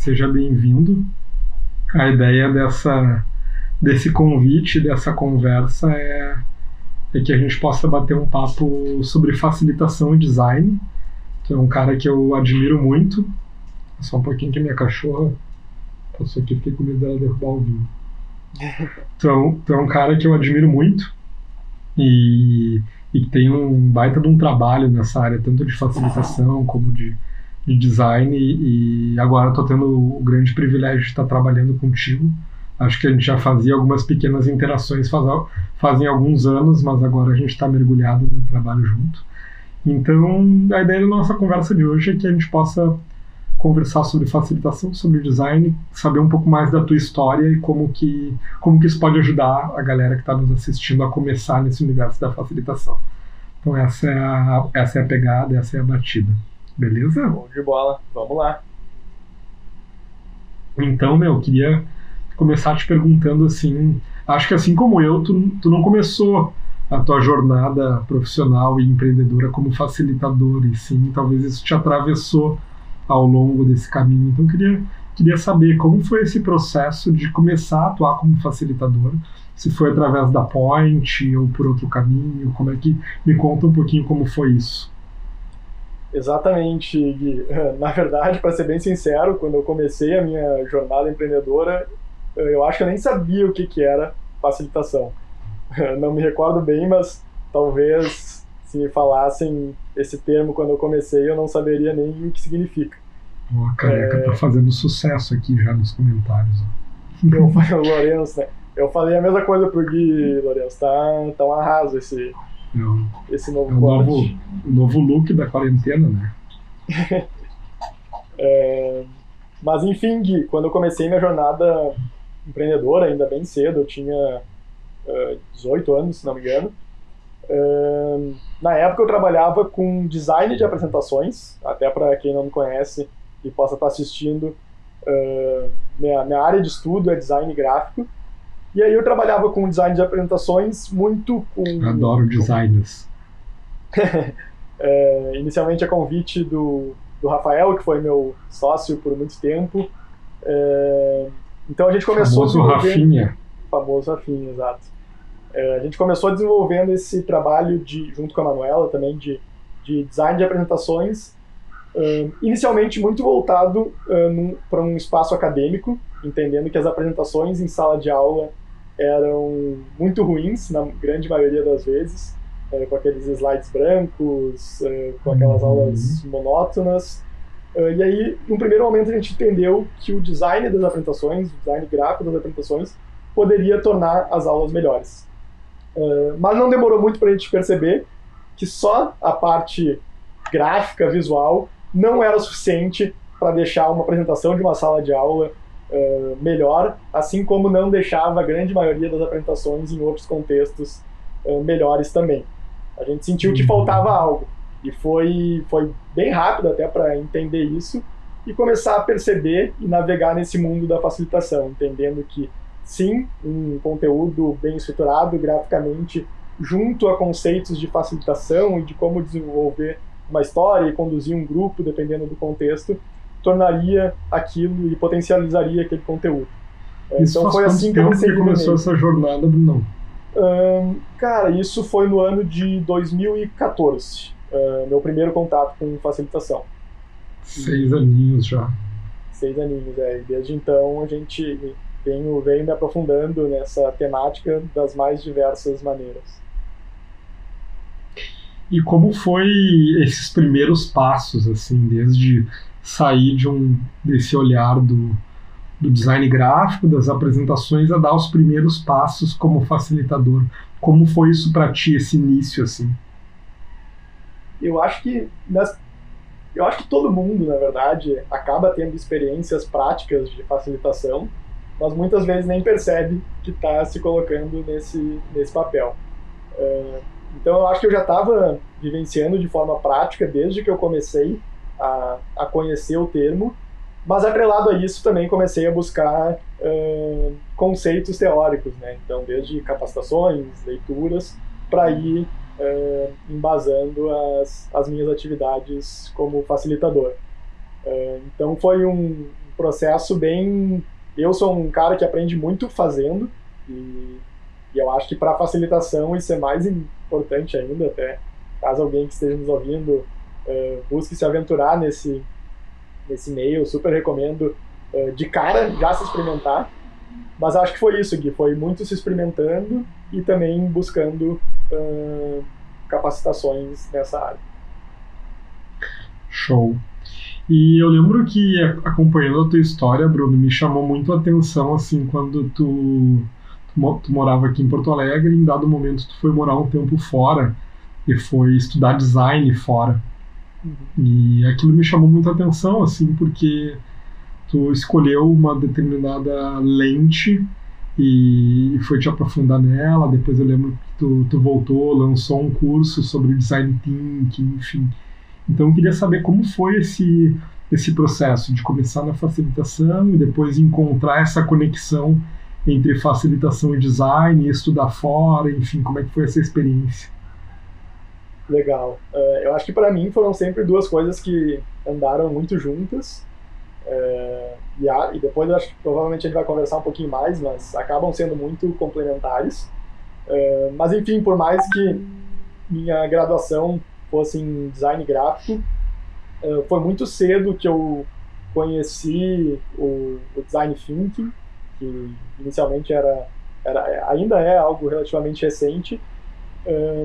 seja bem-vindo. A ideia dessa, desse convite, dessa conversa é, é que a gente possa bater um papo sobre facilitação e design. Tu é um cara que eu admiro muito. Só um pouquinho que minha cachorra passou aqui, fiquei com medo dela derrubar o vinho. Um, tu é um cara que eu admiro muito e, e tem um baita de um trabalho nessa área, tanto de facilitação como de, de design. E, agora estou tendo o grande privilégio de estar trabalhando contigo. Acho que a gente já fazia algumas pequenas interações faz, fazem alguns anos, mas agora a gente está mergulhado no trabalho junto. Então, a ideia da nossa conversa de hoje é que a gente possa conversar sobre facilitação, sobre design, saber um pouco mais da tua história e como que, como que isso pode ajudar a galera que está nos assistindo a começar nesse universo da facilitação. Então essa é a, essa é a pegada, essa é a batida. Beleza? Bom de bola, vamos lá. Então, meu, queria começar te perguntando assim, acho que assim como eu, tu, tu não começou a tua jornada profissional e empreendedora como facilitador, e sim, talvez isso te atravessou ao longo desse caminho. Então, eu queria, queria saber como foi esse processo de começar a atuar como facilitador, se foi através da Point ou por outro caminho, como é que me conta um pouquinho como foi isso. Exatamente, Gui. Na verdade, para ser bem sincero, quando eu comecei a minha jornada empreendedora, eu acho que eu nem sabia o que, que era facilitação. Não me recordo bem, mas talvez se me falassem esse termo quando eu comecei, eu não saberia nem o que significa. Oh, a careca é... tá fazendo sucesso aqui já nos comentários. Eu, Lourenço, né? Eu falei a mesma coisa pro Gui, Lourenço. Tá, tá um arraso esse, não. esse novo é o novo, novo look da quarentena, né? é, mas enfim, Gui, quando eu comecei minha jornada empreendedora, ainda bem cedo, eu tinha uh, 18 anos, se não me engano. Uh, na época eu trabalhava com design de apresentações, até para quem não me conhece e possa estar assistindo, uh, minha, minha área de estudo é design gráfico. E aí eu trabalhava com design de apresentações muito com... Adoro designers. é, inicialmente a convite do, do Rafael, que foi meu sócio por muito tempo. É, então a gente começou... Famoso Rafinha. Famoso Rafinha, exato. É, a gente começou desenvolvendo esse trabalho de, junto com a Manuela também de, de design de apresentações, uh, inicialmente muito voltado uh, para um espaço acadêmico, entendendo que as apresentações em sala de aula eram muito ruins na grande maioria das vezes, uh, com aqueles slides brancos, com aquelas uhum. aulas monótonas. e aí, no primeiro momento, a gente entendeu que o design das apresentações, o design gráfico das apresentações, poderia tornar as aulas melhores. Mas não demorou muito para a gente perceber que só a parte gráfica, visual, não era o suficiente para deixar uma apresentação de uma sala de aula uh, melhor, assim como não deixava a grande maioria das apresentações em outros contextos uh, melhores também. A gente sentiu que faltava algo e foi, foi bem rápido até para entender isso e começar a perceber e navegar nesse mundo da facilitação, entendendo que sim, um conteúdo bem estruturado graficamente, junto a conceitos de facilitação e de como desenvolver uma história e conduzir um grupo, dependendo do contexto, tornaria aquilo e potencializaria aquele conteúdo. É, isso então foi assim que eu que começou essa jornada, Bruno? Um, cara, isso foi no ano de 2014, uh, meu primeiro contato com facilitação. Seis aninhos já. Seis aninhos, é. E desde então a gente venho, venho me aprofundando nessa temática das mais diversas maneiras. E como foi esses primeiros passos, assim, desde sair de um desse olhar do, do design gráfico, das apresentações, a dar os primeiros passos como facilitador? Como foi isso para ti, esse início, assim? Eu acho que nas, eu acho que todo mundo, na verdade, acaba tendo experiências práticas de facilitação mas muitas vezes nem percebe que está se colocando nesse, nesse papel. Uh, então eu acho que eu já estava vivenciando de forma prática desde que eu comecei a, a conhecer o termo, mas atrelado a isso também comecei a buscar uh, conceitos teóricos, né? Então desde capacitações, leituras, para ir uh, embasando as, as minhas atividades como facilitador. então foi um, processo bem. Eu sou um cara que aprende muito fazendo e, e eu acho que para facilitação isso é mais importante ainda, até caso alguém que esteja nos ouvindo uh, busque se aventurar nesse, nesse meio, super recomendo uh, de cara já se experimentar. Mas acho que foi isso, Gui, foi muito se experimentando e também buscando uh, capacitações nessa área. Show. E eu lembro que acompanhando a tua história, Bruno, me chamou muito a atenção assim quando tu, tu, tu morava aqui em Porto Alegre, e em dado momento tu foi morar um tempo fora e foi estudar design fora. Uhum. E aquilo me chamou muita atenção assim, porque tu escolheu uma determinada lente e foi te aprofundar nela. Depois eu lembro que tu, tu voltou, lançou um curso sobre design thinking, enfim. Então eu queria saber como foi esse, esse processo de começar na facilitação e depois encontrar essa conexão entre facilitação e design, e estudar fora, enfim, como é que foi essa experiência? Legal. Uh, eu acho que para mim foram sempre duas coisas que andaram muito juntas. Uh, e, a, e, depois eu acho que provavelmente a gente vai conversar um pouquinho mais, mas acabam sendo muito complementares. Uh, mas enfim, por mais que minha graduação fosse em design gráfico. Foi muito cedo que eu conheci o, o, design thinking, que inicialmente era, era ainda é algo relativamente recente,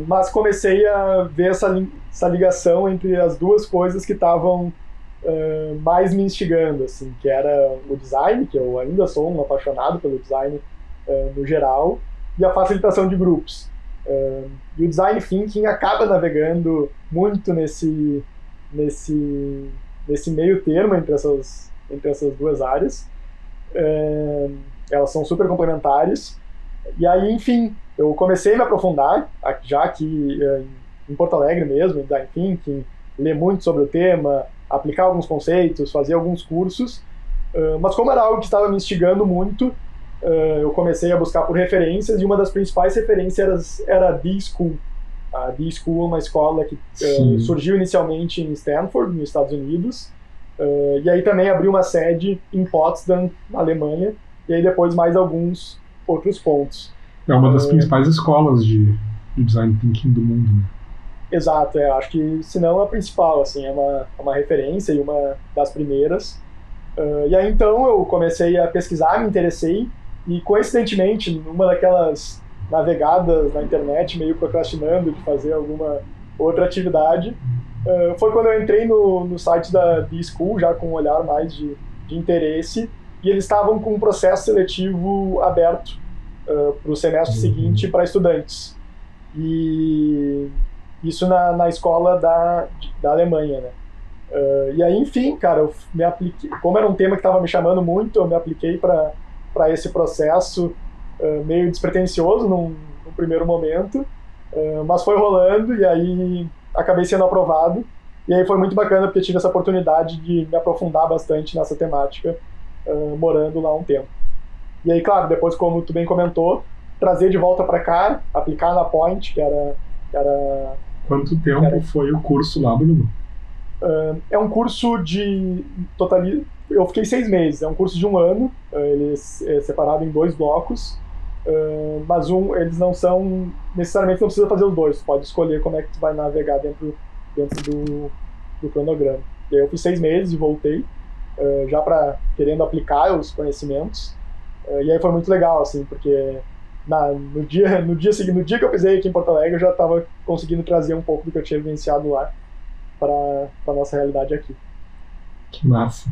mas comecei a ver essa, essa ligação entre as duas coisas que estavam uh, mais me instigando, assim, que era o design, que eu ainda sou um apaixonado pelo design no geral, e a facilitação de grupos. Uh, e o design thinking acaba navegando muito nesse, nesse, nesse meio termo entre essas, entre essas duas áreas. Uh, elas são super complementares. E aí, enfim, eu comecei a me aprofundar, já aqui uh, em Porto Alegre mesmo, em design thinking, ler muito sobre o tema, aplicar alguns conceitos, fazer alguns cursos. mas como era algo que estava me instigando muito, uh, eu comecei a buscar por referências e uma das principais referências era, era a D-School. A D-School é uma escola que uh, surgiu inicialmente em Stanford, nos Estados Unidos, e aí também abriu uma sede em Potsdam, na Alemanha, e aí depois mais alguns outros pontos. É uma das principais escolas de, de design thinking do mundo, né? Exato, é, acho que se não a principal, assim, é uma, é uma referência e uma das primeiras. Uh, e aí então eu comecei a pesquisar, me interessei e coincidentemente, numa daquelas navegadas na internet, meio procrastinando de fazer alguma outra atividade, uh, foi quando eu entrei no, no site da B-School, já com um olhar mais de, de interesse, e eles estavam com um processo seletivo aberto uh, para o semestre uhum. seguinte para estudantes. E isso na, na escola da, da Alemanha, né? Uh, e aí, enfim, cara, eu me apliquei. Como era um tema que estava me chamando muito, eu me apliquei para esse processo uh, meio despretensioso num, num primeiro momento, uh, mas foi rolando e aí acabei sendo aprovado. E aí foi muito bacana porque tive essa oportunidade de me aprofundar bastante nessa temática, morando lá um tempo. E aí, claro, depois, como tu bem comentou, trazer de volta para cá, aplicar na Point, que era. Que era Quanto tempo era... foi o curso lá, Bruno? Uh, é um curso de totali eu fiquei seis meses. É um curso de um ano, eh, ele é separado em dois blocos, eh, mas um, eles não são necessariamente não precisa fazer os dois. Você pode escolher como é que tu vai navegar dentro dentro do, do cronograma. E aí eu fiz seis meses e voltei eh, já para querendo aplicar os conhecimentos. E aí foi muito legal assim, porque na, no dia no dia no dia que eu pisei aqui em Porto Alegre, eu já estava conseguindo trazer um pouco do que eu tinha vivenciado lá para a nossa realidade aqui. Que massa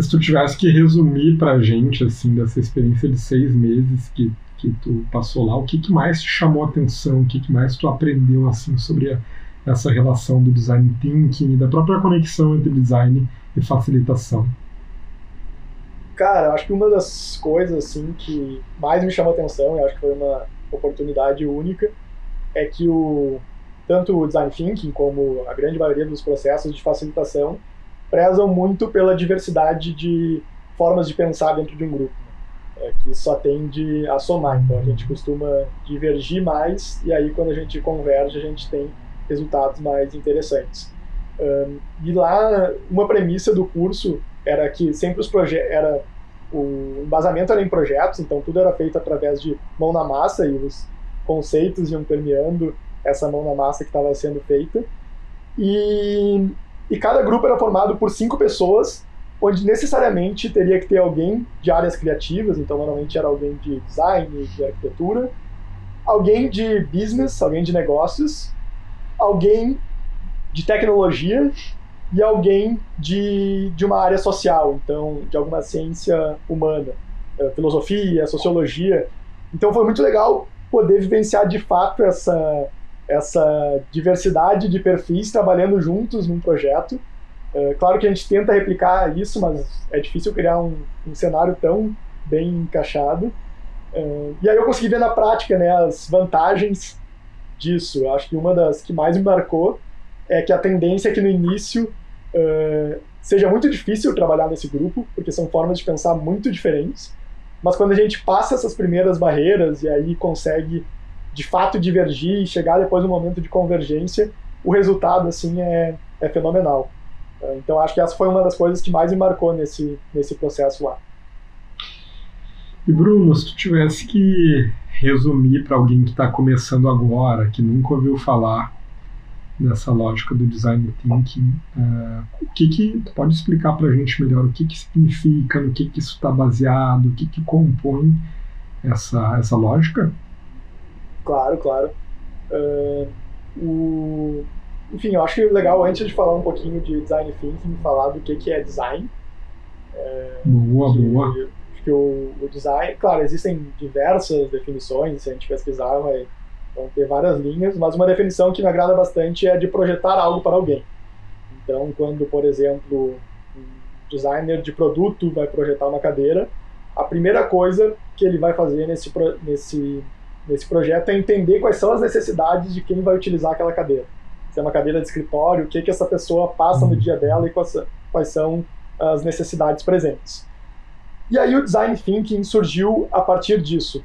se tu tivesse que resumir pra gente, assim, dessa experiência de seis meses que, que tu passou lá, o que, que mais te chamou a atenção, o que, que mais tu aprendeu, assim, sobre a, essa relação do design thinking e da própria conexão entre design e facilitação? Cara, acho que uma das coisas, assim, que mais me chamou atenção, e acho que foi uma oportunidade única, é que o tanto o design thinking como a grande maioria dos processos de facilitação prezam muito pela diversidade de formas de pensar dentro de um grupo, né? é, que só tende a somar. Então a gente costuma divergir mais e aí quando a gente converge a gente tem resultados mais interessantes. Um, e lá, uma premissa do curso era que sempre os projetos era o embasamento era em projetos, então tudo era feito através de mão na massa e os conceitos iam permeando essa mão na massa que estava sendo feita. E, e cada grupo era formado por cinco pessoas, onde necessariamente teria que ter alguém de áreas criativas, então normalmente era alguém de design, de arquitetura, alguém de business, alguém de negócios, alguém de tecnologia e alguém de, de uma área social, então de alguma ciência humana, eh, filosofia, sociologia. Então foi muito legal poder vivenciar de fato essa, essa diversidade de perfis trabalhando juntos num projeto. É, claro que a gente tenta replicar isso, mas é difícil criar um, um cenário tão bem encaixado. É, e aí eu consegui ver na prática né, as vantagens disso. Eu acho que uma das que mais me marcou é que a tendência é que no início uh, seja muito difícil trabalhar nesse grupo, porque são formas de pensar muito diferentes. Mas quando a gente passa essas primeiras barreiras e aí consegue de fato divergir e chegar depois no momento de convergência, o resultado assim é, é fenomenal. Uh, então acho que essa foi uma das coisas que mais me marcou nesse, nesse processo lá. E Bruno, se tu tivesse que resumir para alguém que está começando agora, que nunca ouviu falar dessa lógica do design thinking, uh, o que que tu pode explicar para a gente melhor o que que significa, no que que isso está baseado, o que que compõe essa essa lógica? Claro, claro. Uh, o... Enfim, eu acho que é legal antes de falar um pouquinho de design thinking, falar do que que é design. Uh, boa, que, boa. Acho que o, o design, claro, existem diversas definições. Se a gente pesquisar, vai Vão ter várias linhas, mas uma definição que me agrada bastante é de projetar algo para alguém. Então, quando, por exemplo, um designer de produto vai projetar uma cadeira, a primeira coisa que ele vai fazer nesse, nesse, nesse projeto é entender quais são as necessidades de quem vai utilizar aquela cadeira. Se é uma cadeira de escritório, o que, que essa pessoa passa no dia dela e quais, quais são as necessidades presentes. E aí o design thinking surgiu a partir disso.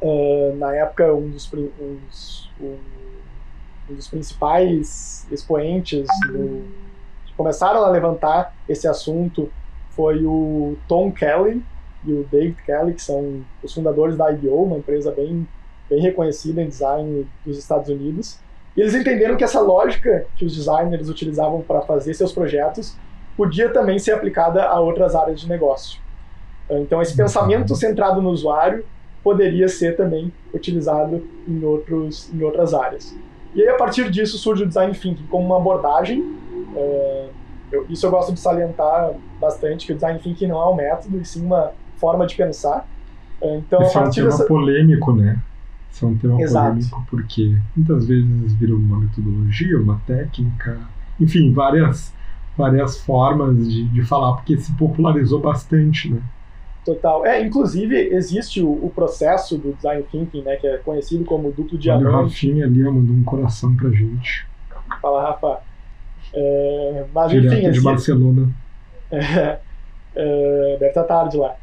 Uh, na época, um dos, um, dos, um dos principais expoentes do, que começaram a levantar esse assunto foi o Tom Kelly e o David Kelly, que são os fundadores da IBO, uma empresa bem, bem reconhecida em design dos Estados Unidos. E eles entenderam que essa lógica que os designers utilizavam para fazer seus projetos podia também ser aplicada a outras áreas de negócio. Então, esse pensamento centrado no usuário poderia ser também utilizado em, outros, em outras áreas. E aí, a partir disso, surge o Design Thinking como uma abordagem. É, eu, isso eu gosto de salientar bastante, que o Design Thinking não é um método, e sim uma forma de pensar. É, então, Esse a partir é um tema dessa... polêmico, né? Isso é um tema Exato. polêmico porque muitas vezes vira uma metodologia, uma técnica, enfim, várias, várias formas de, de falar, porque se popularizou bastante, né? Total. É, inclusive, existe o, o, processo do design thinking, né, que é conhecido como duplo diamante. Olha o Rafinha ali mandou um coração pra gente. Fala, Rafa. É, mas, Direto enfim, de existe... Barcelona. É, é, deve estar tarde lá.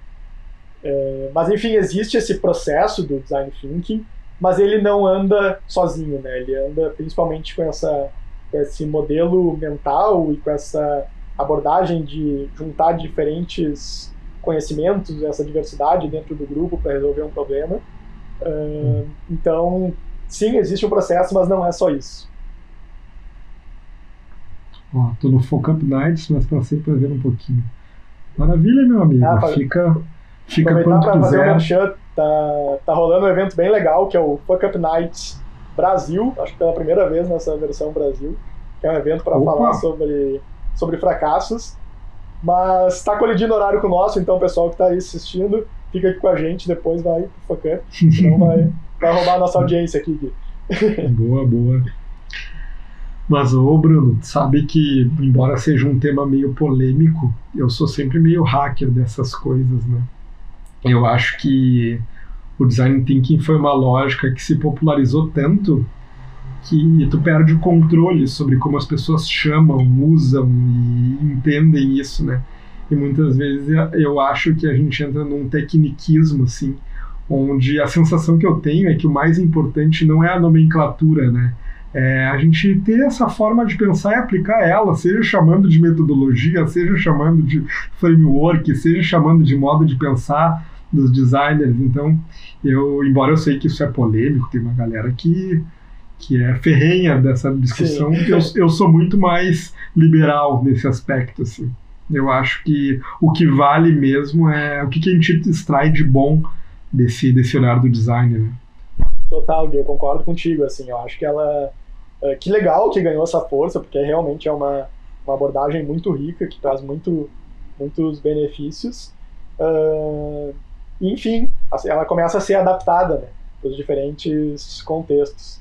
É, mas, enfim, existe esse processo do design thinking, mas ele não anda sozinho, né? Ele anda principalmente com, essa, com esse modelo mental e com essa abordagem de juntar diferentes conhecimentos, essa diversidade dentro do grupo para resolver um problema. Uh, então, sim, existe um processo, mas não é só isso. Ó, tô no Focamp Nights, mas passei para ver um pouquinho. Maravilha, meu amigo. Ah, fica fica quando quiser. Fazer merchan, tá, tá rolando um evento bem legal, que é o Focamp Nights Brasil, acho que pela primeira vez nessa versão Brasil, que é um evento para falar sobre, sobre fracassos. Mas está colidindo horário com o nosso, então o pessoal que está aí assistindo, fica aqui com a gente, depois vai Focamp, senão vai, vai roubar a nossa audiência aqui. boa, boa. Mas, ô Bruno, sabe que, embora seja um tema meio polêmico, eu sou sempre meio hacker dessas coisas, né? Eu acho que o design thinking foi uma lógica que se popularizou tanto que tu perde o controle sobre como as pessoas chamam, usam e entendem isso, né? E muitas vezes eu acho que a gente entra num tecniquismo, assim, onde a sensação que eu tenho é que o mais importante não é a nomenclatura, né? é a gente ter essa forma de pensar e aplicar ela, seja chamando de metodologia, seja chamando de framework, seja chamando de modo de pensar dos designers. Então, eu, embora eu sei que isso é polêmico, tem uma galera que que é ferrenha dessa discussão, eu, eu sou muito mais liberal nesse aspecto, assim. Eu acho que o que vale mesmo é o que, que a gente extrai de bom desse, desse olhar do design, né? Total, eu concordo contigo, assim, eu acho que ela... É, que legal que ganhou essa força, porque realmente é uma, uma abordagem muito rica, que traz muito, muitos benefícios. Uh, enfim, assim, ela começa a ser adaptada né, para os diferentes contextos.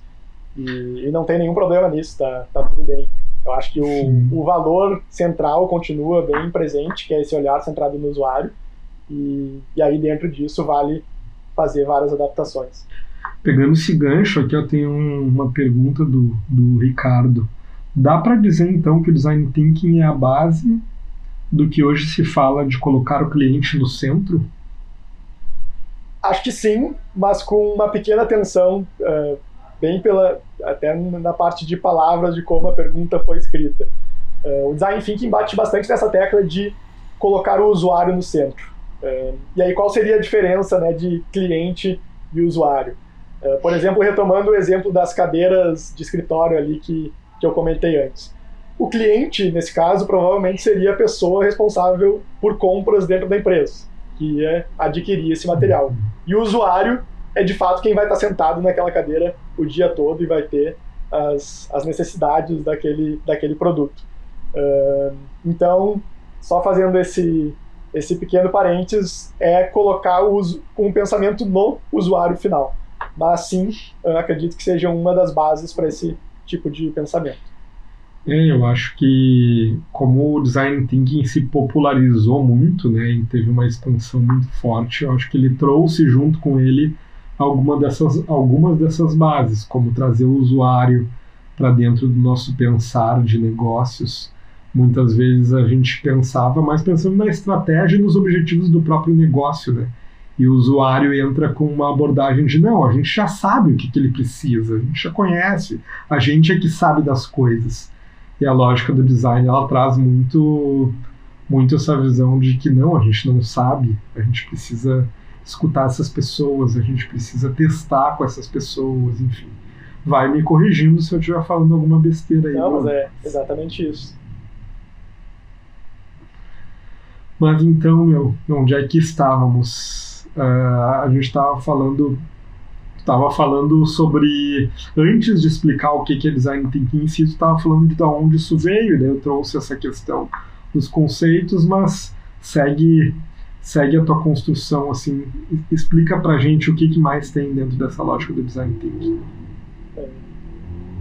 E, e, não tem nenhum problema nisso, tá, tá tudo bem. Eu acho que o, o valor central continua bem presente, que é esse olhar centrado no usuário, e, e aí dentro disso vale fazer várias adaptações. Pegando esse gancho, aqui eu tenho uma pergunta do, do Ricardo. Dá para dizer então que o design thinking é a base do que hoje se fala de colocar o cliente no centro? Acho que sim, mas com uma pequena atenção, uh, bem pela até na parte de palavras de como a pergunta foi escrita. Uh, o design thinking bate bastante nessa tecla de colocar o usuário no centro. Uh, e aí qual seria a diferença né, de cliente e usuário? por exemplo, retomando o exemplo das cadeiras de escritório ali que, que eu comentei antes. O cliente, nesse caso, provavelmente seria a pessoa responsável por compras dentro da empresa, que ia adquirir esse material. E o usuário é de fato quem vai estar sentado naquela cadeira o dia todo e vai ter as, as necessidades daquele, daquele produto. Uh, então, só fazendo esse, esse pequeno parênteses, é colocar o, um pensamento no usuário final. Mas sim, acredito que seja uma das bases para esse tipo de pensamento. É, eu acho que como o design thinking se popularizou muito, né, e teve uma expansão muito forte, eu acho que ele trouxe junto com ele alguma dessas, algumas dessas bases, como trazer o usuário para dentro do nosso pensar de negócios. Muitas vezes a gente pensava mais pensando na estratégia e nos objetivos do próprio negócio, né? E o usuário entra com uma abordagem de não, a gente já sabe o que, que ele precisa, a gente já conhece, a gente é que sabe das coisas. E a lógica do design ela traz muito muito essa visão de que não, a gente não sabe, a gente precisa escutar essas pessoas, a gente precisa testar com essas pessoas, enfim. Vai me corrigindo se eu estiver falando alguma besteira aí. Não, mas é exatamente isso. Mas então, meu, onde é que estávamos? Uh, a gente estava falando estava falando sobre antes de explicar o que é design thinking em si, estava falando de onde isso veio, né? Eu trouxe essa questão dos conceitos, mas segue segue a tua construção assim, explica pra gente o que, que mais tem dentro dessa lógica do design thinking.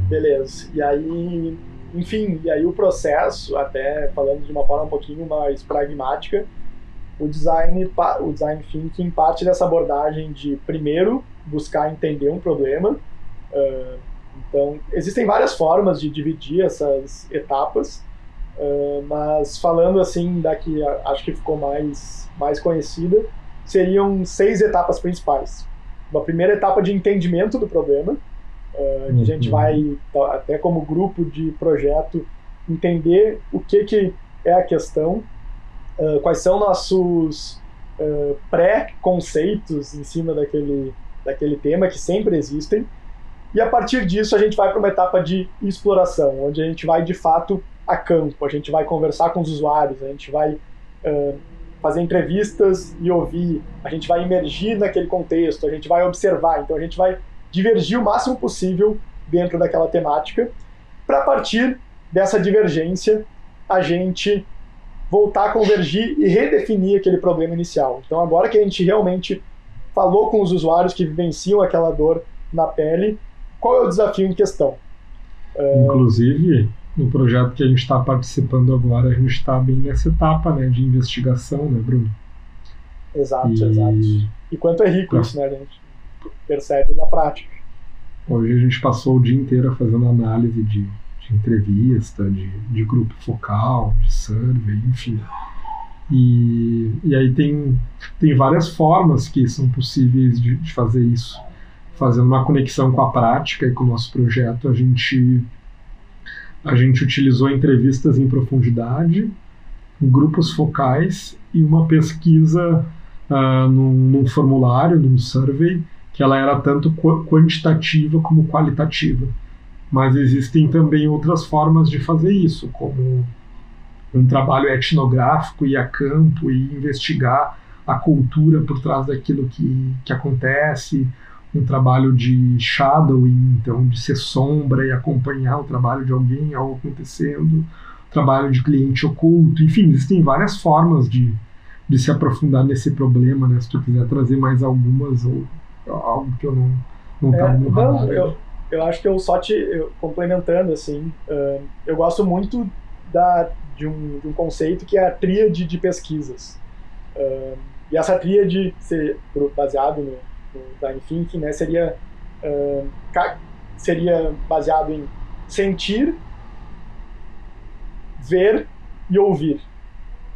Beleza. E aí, enfim, e aí o processo, até falando de uma forma um pouquinho mais pragmática, o design, o design thinking parte dessa abordagem de primeiro buscar entender um problema. Então, existem várias formas de dividir essas etapas, uh, mas falando assim da que acho que ficou mais mais conhecida, seriam seis etapas principais. Uma primeira etapa de entendimento do problema, uh, que a gente uhum. vai, tá, até como grupo de projeto, entender o que, que é a questão, uh, quais são nossos uh, pré-conceitos em cima daquele, daquele tema, que sempre existem, e a partir disso a gente vai para uma etapa de exploração, onde a gente vai de fato a campo, a gente vai conversar com os usuários, a gente vai uh, fazer entrevistas e ouvir, a gente vai emergir naquele contexto, a gente vai observar, então a gente vai divergir o máximo possível dentro daquela temática, para partir dessa divergência a gente voltar a convergir e redefinir aquele problema inicial. Então agora que a gente realmente falou com os usuários que vivenciam aquela dor na pele, qual é o desafio em questão? Inclusive, no projeto que a gente está participando agora, a gente está bem nessa etapa né, de investigação, né, Bruno? Exato, e... exato. E quanto é rico isso, né? A gente percebe na prática. Hoje a gente passou o dia inteiro fazendo análise de, de entrevista, de, de grupo focal, de survey, enfim. E, e aí tem, tem várias formas que são possíveis de, de fazer isso. fazendo uma conexão com a prática e com o nosso projeto, a gente a gente utilizou entrevistas em profundidade, grupos focais e uma pesquisa uh, num, num, formulário, num survey, que ela era tanto quantitativa como qualitativa. Mas existem também outras formas de fazer isso, como um trabalho etnográfico, ir a campo e investigar a cultura por trás daquilo que, que acontece, um trabalho de shadowing, então de ser sombra e acompanhar o trabalho de alguém ao acontecendo, trabalho de cliente oculto, enfim, existem várias formas de, de se aprofundar nesse problema, né? Se tu quiser trazer mais algumas ou algo que eu não não é, no radar. Não, eu, eu acho que eu só te eu, complementando assim, uh, eu gosto muito da de um, de um conceito que é a tríade de pesquisas. Uh, e essa tríade, baseado no no design thinking, né, seria, uh, seria baseado em sentir, ver e ouvir.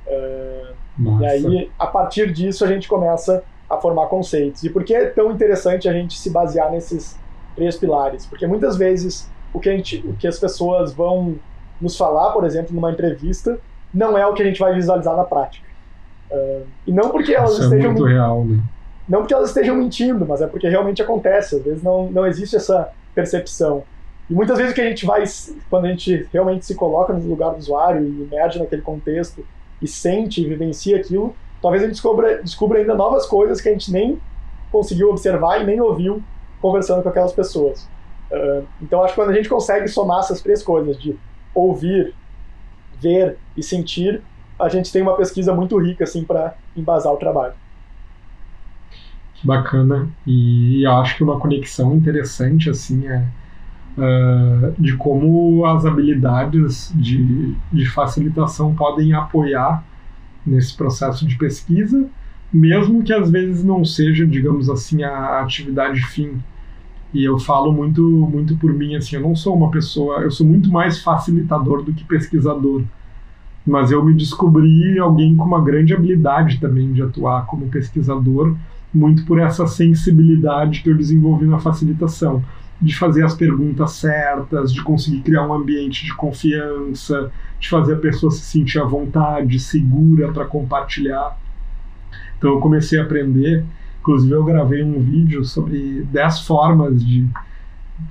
Uh, e aí, a partir disso, a gente começa a formar conceitos. E por que é tão interessante a gente se basear nesses três pilares? Porque muitas vezes o que, a gente, o que as pessoas vão nos falar, por exemplo, numa entrevista, não é o que a gente vai visualizar na prática. Uh, e não porque elas Isso estejam. É muito real, né? Não porque elas estejam mentindo, mas é porque realmente acontece. Às vezes não, não existe essa percepção. E muitas vezes o que a gente vai, quando a gente realmente se coloca no lugar do usuário e emerge naquele contexto e sente e vivencia aquilo, talvez a gente descubra, descubra ainda novas coisas que a gente nem conseguiu observar e nem ouviu conversando com aquelas pessoas. Uh, então acho que quando a gente consegue somar essas três coisas de ouvir, ver e sentir, a gente tem uma pesquisa muito rica assim para embasar o trabalho bacana e acho que uma conexão interessante assim é uh, de como as habilidades de, de facilitação podem apoiar nesse processo de pesquisa, mesmo que às vezes não seja, digamos assim, a atividade fim. E eu falo muito, muito por mim, assim, eu não sou uma pessoa, eu sou muito mais facilitador do que pesquisador. Mas eu me descobri alguém com uma grande habilidade também de atuar como pesquisador muito por essa sensibilidade que eu desenvolvi na facilitação, de fazer as perguntas certas, de conseguir criar um ambiente de confiança, de fazer a pessoa se sentir à vontade, segura para compartilhar. Então eu comecei a aprender, inclusive eu gravei um vídeo sobre 10 formas de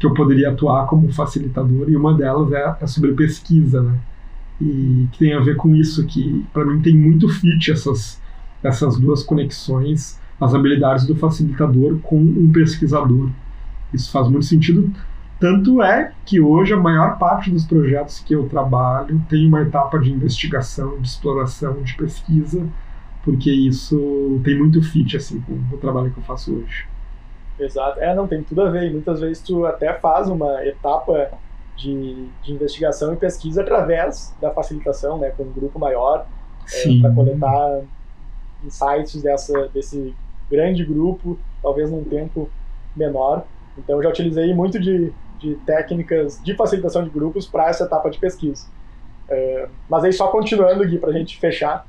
que eu poderia atuar como facilitador e uma delas é, é sobre pesquisa, né? E que tem a ver com isso que para mim tem muito fit essas essas duas conexões as habilidades do facilitador com um pesquisador. Isso faz muito sentido. Tanto é que hoje a maior parte dos projetos que eu trabalho tem uma etapa de investigação, de exploração, de pesquisa, porque isso tem muito fit assim com o trabalho que eu faço hoje. Exato. É, não, tem tudo a ver. Muitas vezes tu até faz uma etapa de, de investigação e pesquisa através da facilitação, né, com um grupo maior, é, para coletar insights dessa, desse grande grupo, talvez num tempo menor. Então, já utilizei muito de, de técnicas de facilitação de grupos para essa etapa de pesquisa. Uh, mas aí, só continuando, Gui, para a gente fechar,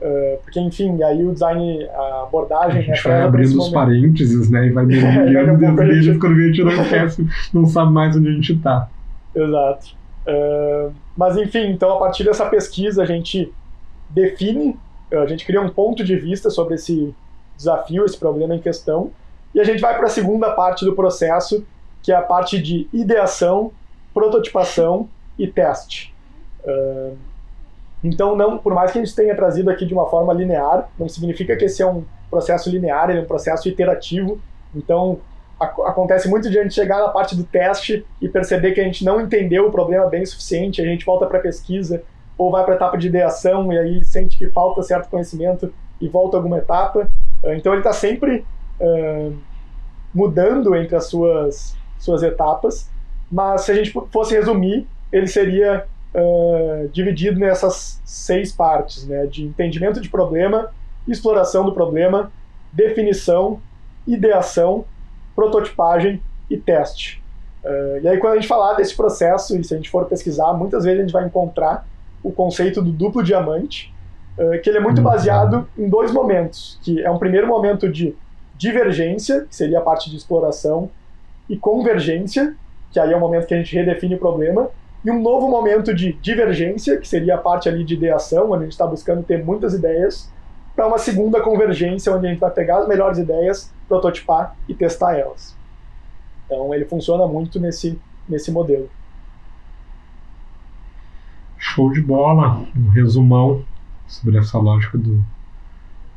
uh, porque, enfim, aí o design, a abordagem... A gente vai abrindo os parênteses, né, e vai mergulhando é, desde quando a gente não esquece, não sabe mais onde a gente está. Exato. Uh, mas, enfim, então, a partir dessa pesquisa, a gente define, a gente cria um ponto de vista sobre esse desafio, esse problema em questão. E a gente vai para a segunda parte do processo, que é a parte de ideação, prototipação e teste. Uh, então, não, por mais que a gente tenha trazido aqui de uma forma linear, não significa que esse é um processo linear, ele é um processo iterativo. Então, acontece muito de a gente chegar na parte do teste e perceber que a gente não entendeu o problema bem o suficiente, a gente volta para a pesquisa ou vai para a etapa de ideação e aí sente que falta certo conhecimento e volta alguma etapa. Ah, então ele está sempre uh, mudando entre as suas, suas etapas, mas se a gente fosse resumir, ele seria uh, dividido nessas seis partes, né, de entendimento de problema, exploração do problema, definição, ideação, prototipagem e teste. Uh, e aí quando a gente falar desse processo, e se a gente for pesquisar, muitas vezes a gente vai encontrar o conceito do duplo diamante, que ele é muito uhum. baseado em dois momentos, que é um primeiro momento de divergência, que seria a parte de exploração, e convergência, que aí é o momento que a gente redefine o problema, e um novo momento de divergência, que seria a parte ali de ideação, onde a gente está buscando ter muitas ideias, para uma segunda convergência, onde a gente vai pegar as melhores ideias, prototipar e testar elas. Então ele funciona muito nesse, nesse modelo. Show de bola, um resumão sobre essa lógica do,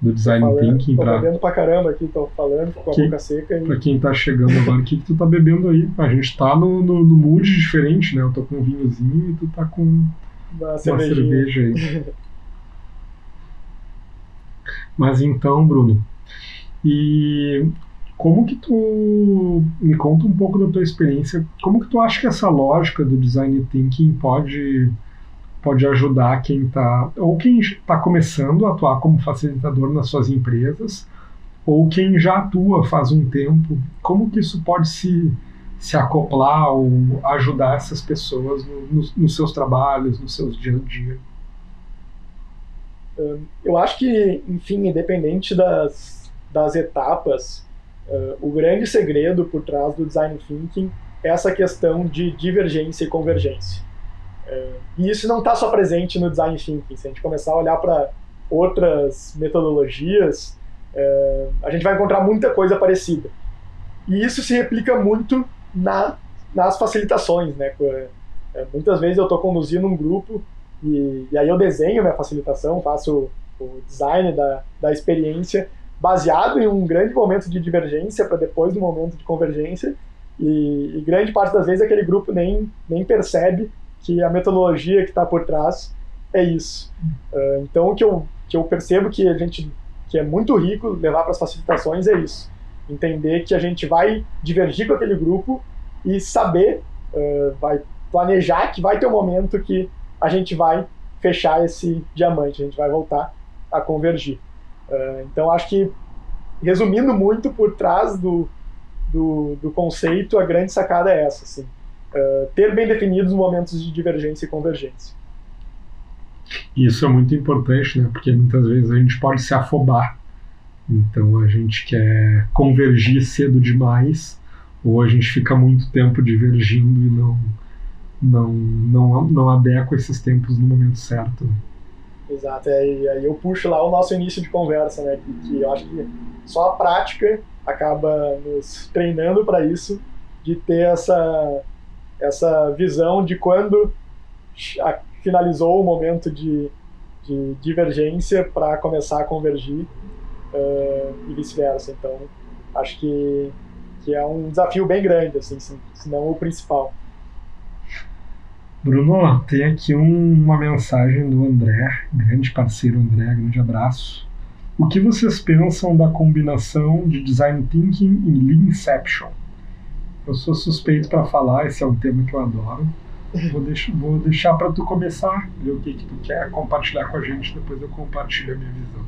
do design falando, thinking. Tô pra, bebendo pra caramba aqui, tô falando com a Que- boca seca. E... pra quem tá chegando agora, o que, que tu tá bebendo aí? A gente tá no, no, no mood diferente, né? Eu tô com um vinhozinho e tu tá com Uma uma cerveja aí. Mas então, Bruno, e como que tu me conta um pouco da tua experiência? Como que tu acha que essa lógica do design thinking pode pode ajudar quem está ou quem está começando a atuar como facilitador nas suas empresas ou quem já atua faz um tempo? Como que isso pode se se acoplar ou ajudar essas pessoas no- nos- nos seus trabalhos, nos seus dia a dia? Eu acho que, enfim, independente das, das etapas, eh, o grande segredo por trás do design thinking é essa questão de divergência e convergência. E isso não está só presente no design thinking. Se a gente começar a olhar para outras metodologias, eh, a gente vai encontrar muita coisa parecida. E isso se replica muito na, nas facilitações, né? Eh, Muitas vezes eu estou conduzindo um grupo e, e aí eu desenho minha facilitação, faço o design da, da experiência baseado em um grande momento de divergência para depois do momento de convergência. E, e grande parte das vezes aquele grupo nem, nem percebe que a metodologia que está por trás é isso. Uh, então o que eu, que eu percebo que a gente que é muito rico levar para as facilitações é isso. Entender que a gente vai divergir com aquele grupo e saber, uh, vai planejar que vai ter um momento que a gente vai fechar esse diamante, a gente vai voltar a convergir. Uh, então, acho que, resumindo muito por trás do, do, do conceito, a grande sacada é essa: assim, uh, ter bem definidos os momentos de divergência e convergência. Isso é muito importante, né? Porque muitas vezes a gente pode se afobar. Então a gente quer convergir cedo demais, ou a gente fica muito tempo divergindo e não não, não, não adequa esses tempos no momento certo. Exato, e aí eu puxo lá o nosso início de conversa, né? Que, que eu acho que só a prática acaba nos treinando para isso, de ter essa, essa visão de quando finalizou o momento de, de divergência para começar a convergir eh, e vice-versa. Então, acho que, que é um desafio bem grande, assim, se, se não o principal. Bruno, tem aqui um- uma mensagem do André, grande parceiro André, grande abraço. O que vocês pensam da combinação de design thinking e leanception? Eu sou suspeito para falar, esse é um tema que eu adoro. Vou, deixar, vou deixar para tu começar, ver o que, que tu quer compartilhar com a gente, depois eu compartilho a minha visão.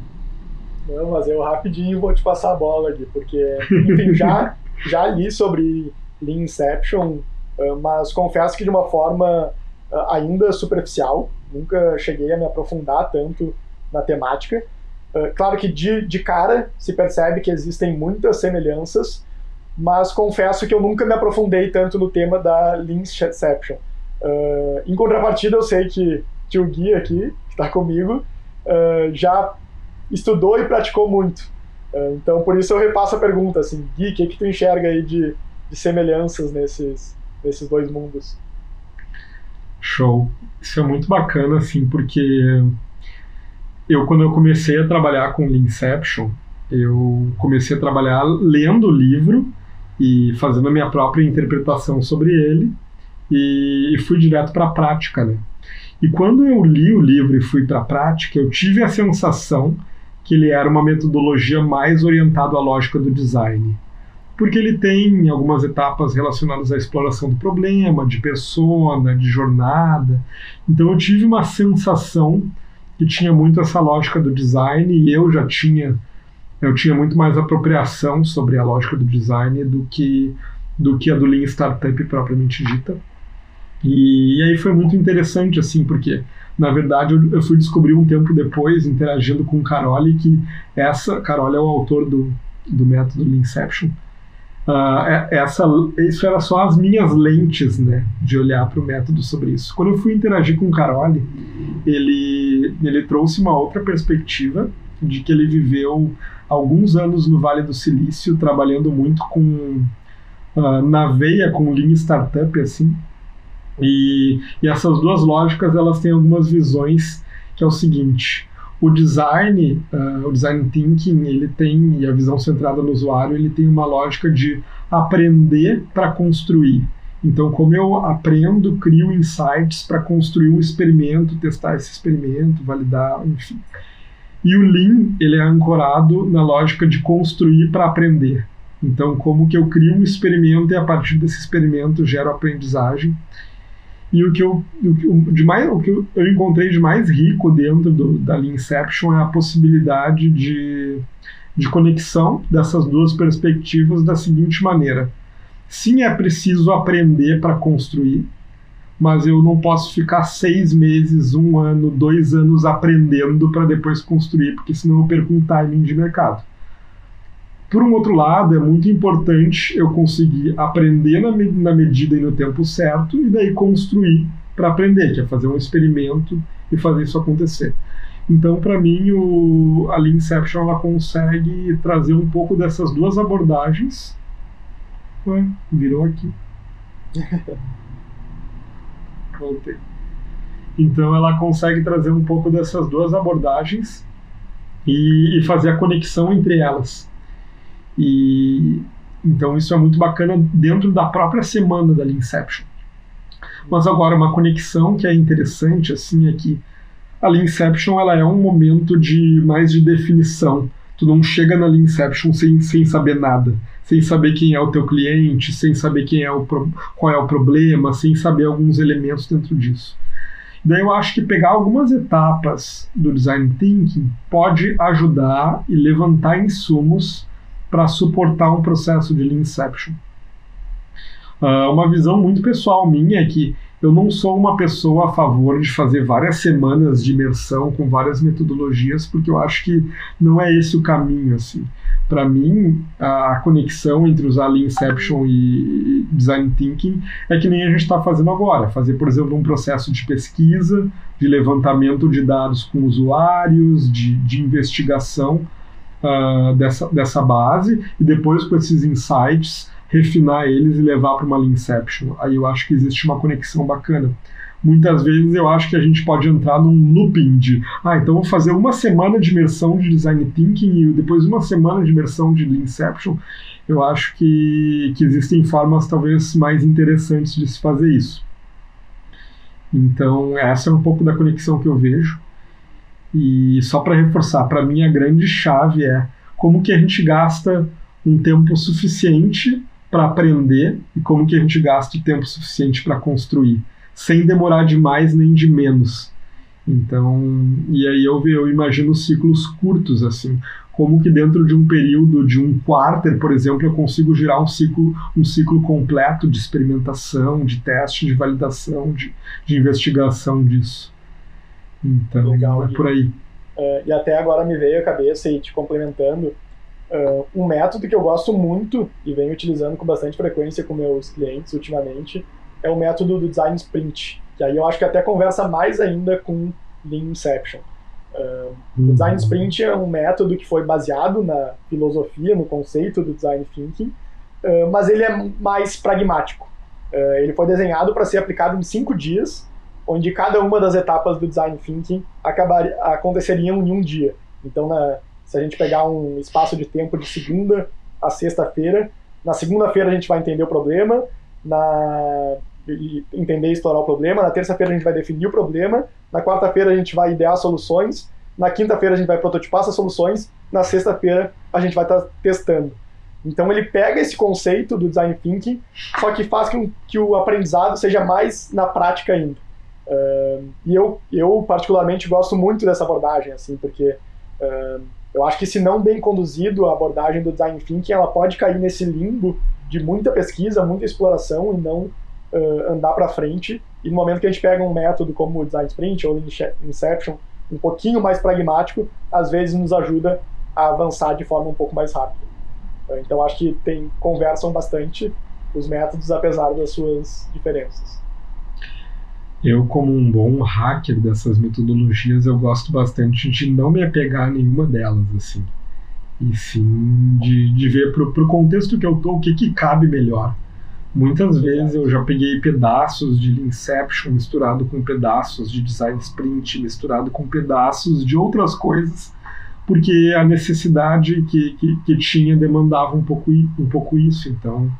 Não, mas eu rapidinho vou te passar a bola aqui, porque, enfim, já, já li sobre Leanception, eh, mas confesso que de uma forma eh, ainda superficial, nunca cheguei a me aprofundar tanto na temática. Eh, Claro que de, de cara se percebe que existem muitas semelhanças, mas confesso que eu nunca me aprofundei tanto no tema da Leanception. Eh, Em contrapartida, eu sei que, que o Gui aqui, que está comigo, eh, já estudou e praticou muito. Eh, Então, por isso eu repasso a pergunta, assim, Gui, o que, que tu enxerga aí de, de semelhanças nesses, nesses dois mundos? Show. Isso é muito bacana, assim, porque eu, quando eu comecei a trabalhar com Leanception, eu comecei a trabalhar lendo o livro e fazendo a minha própria interpretação sobre ele e, e fui direto para a prática, né? E quando eu li o livro e fui para a prática, eu tive a sensação que ele era uma metodologia mais orientada à lógica do design. Porque ele tem algumas etapas relacionadas à exploração do problema, de persona, de jornada. Então eu tive uma sensação que tinha muito essa lógica do design e eu já tinha eu tinha muito mais apropriação sobre a lógica do design do que do que a do Lean Startup propriamente dita. E, e aí foi muito interessante assim, porque na verdade eu, eu fui descobrir um tempo depois interagindo com Carole que essa Carole é o autor do do método Inception. Uh, essa, isso era só as minhas lentes, né, de olhar para o método sobre isso. Quando eu fui interagir com o Caroli, ele, ele trouxe uma outra perspectiva de que ele viveu alguns anos no Vale do Silício, trabalhando muito com uh, na veia com Lean Startup, assim. E, e essas duas lógicas elas têm algumas visões que é o seguinte: o design, uh, o design thinking, ele tem, e a visão centrada no usuário, ele tem uma lógica de aprender para construir. Então, como eu aprendo, crio insights para construir um experimento, testar esse experimento, validar, enfim. E o Lean, ele é ancorado na lógica de construir para aprender. Então, como que eu crio um experimento e a partir desse experimento gero aprendizagem. E o que eu, o, de mais, o que eu, encontrei de mais rico dentro do, da Inception é a possibilidade de, de conexão dessas duas perspectivas da seguinte maneira. Sim, é preciso aprender para construir, mas eu não posso ficar seis meses, um ano, dois anos aprendendo para depois construir, porque senão eu perco um timing de mercado. Por um outro lado, é muito importante eu conseguir aprender na, me na medida e no tempo certo e daí construir para aprender, que é fazer um experimento e fazer isso acontecer. Então, para mim, o, a Lean Inception ela consegue trazer um pouco dessas duas abordagens. Ué, virou aqui. Voltei. Então, ela consegue trazer um pouco dessas duas abordagens e, e fazer a conexão entre elas. E então isso é muito bacana dentro da própria semana da Inception. Mas agora uma conexão que é interessante assim é que a Inception ela é um momento de mais de definição. Tu não chega na Inception sem, sem saber nada, sem saber quem é o teu cliente, sem saber quem é o qual é o problema, sem saber alguns elementos dentro disso. Daí eu acho que pegar algumas etapas do design thinking pode ajudar e levantar insumos para suportar um processo de Leanception. Uh, uma visão muito pessoal minha é que eu não sou uma pessoa a favor de fazer várias semanas de imersão com várias metodologias, porque eu acho que não é esse o caminho. assim. Para mim, a conexão entre usar Leanception e Design Thinking é que nem a gente está fazendo agora. Fazer, por exemplo, um processo de pesquisa, de levantamento de dados com usuários, de, de investigação, uh, dessa, dessa base e depois com esses insights refinar eles e levar para uma Leanception. Aí eu acho que existe uma conexão bacana. Muitas vezes eu acho que a gente pode entrar num looping de, ah, então vou fazer uma semana de imersão de Design Thinking e depois uma semana de imersão de Leanception. Eu acho que, que existem formas talvez mais interessantes de se fazer isso. Então, essa é um pouco da conexão que eu vejo. E só para reforçar, para mim a grande chave é como que a gente gasta um tempo suficiente para aprender e como que a gente gasta o tempo suficiente para construir, sem demorar de mais nem de menos. Então, e aí eu, eu imagino ciclos curtos assim, como que dentro de um período de um quarter, por exemplo, eu consigo gerar um ciclo, um ciclo completo de experimentação, de teste, de validação, de, de investigação disso. Então, Legal, é por aí. Uh, e até agora me veio a cabeça e te complementando, uh, um método que eu gosto muito e venho utilizando com bastante frequência com meus clientes ultimamente é o método do Design Sprint, que aí eu acho que até conversa mais ainda com Lean Inception. Uh, O Design Sprint é um método que foi baseado na filosofia, no conceito do Design Thinking, uh, mas ele é mais pragmático. Ele foi desenhado para ser aplicado em cinco dias onde cada uma das etapas do design thinking acabar, aconteceriam em um dia. Então, na, se a gente pegar um espaço de tempo de segunda a sexta-feira, na segunda-feira a gente vai entender o problema, na entender e explorar o problema, na terça-feira a gente vai definir o problema, na quarta-feira a gente vai idear soluções, na quinta-feira a gente vai prototipar essas soluções, na sexta-feira a gente vai estar tá testando. Então ele pega esse conceito do design thinking, só que faz com que o aprendizado seja mais na prática ainda. Uh, e eu, eu particularmente gosto muito dessa abordagem, assim, porque uh, eu acho que se não bem conduzido a abordagem do design thinking, ela pode cair nesse limbo de muita pesquisa, muita exploração e não uh, andar para frente. E no momento que a gente pega um método como o design sprint ou inception, um pouquinho mais pragmático, às vezes nos ajuda a avançar de forma um pouco mais rápida. Então acho que tem conversam bastante os métodos apesar das suas diferenças. Eu, como um bom hacker dessas metodologias, eu gosto bastante de não me apegar a nenhuma delas, assim. E sim de, de ver para o contexto que eu tô, o que, que cabe melhor. Muitas vezes eu já peguei pedaços de Inception misturado com pedaços de Design Sprint misturado com pedaços de outras coisas, porque a necessidade que, que, que tinha demandava um pouco, um pouco isso. Então,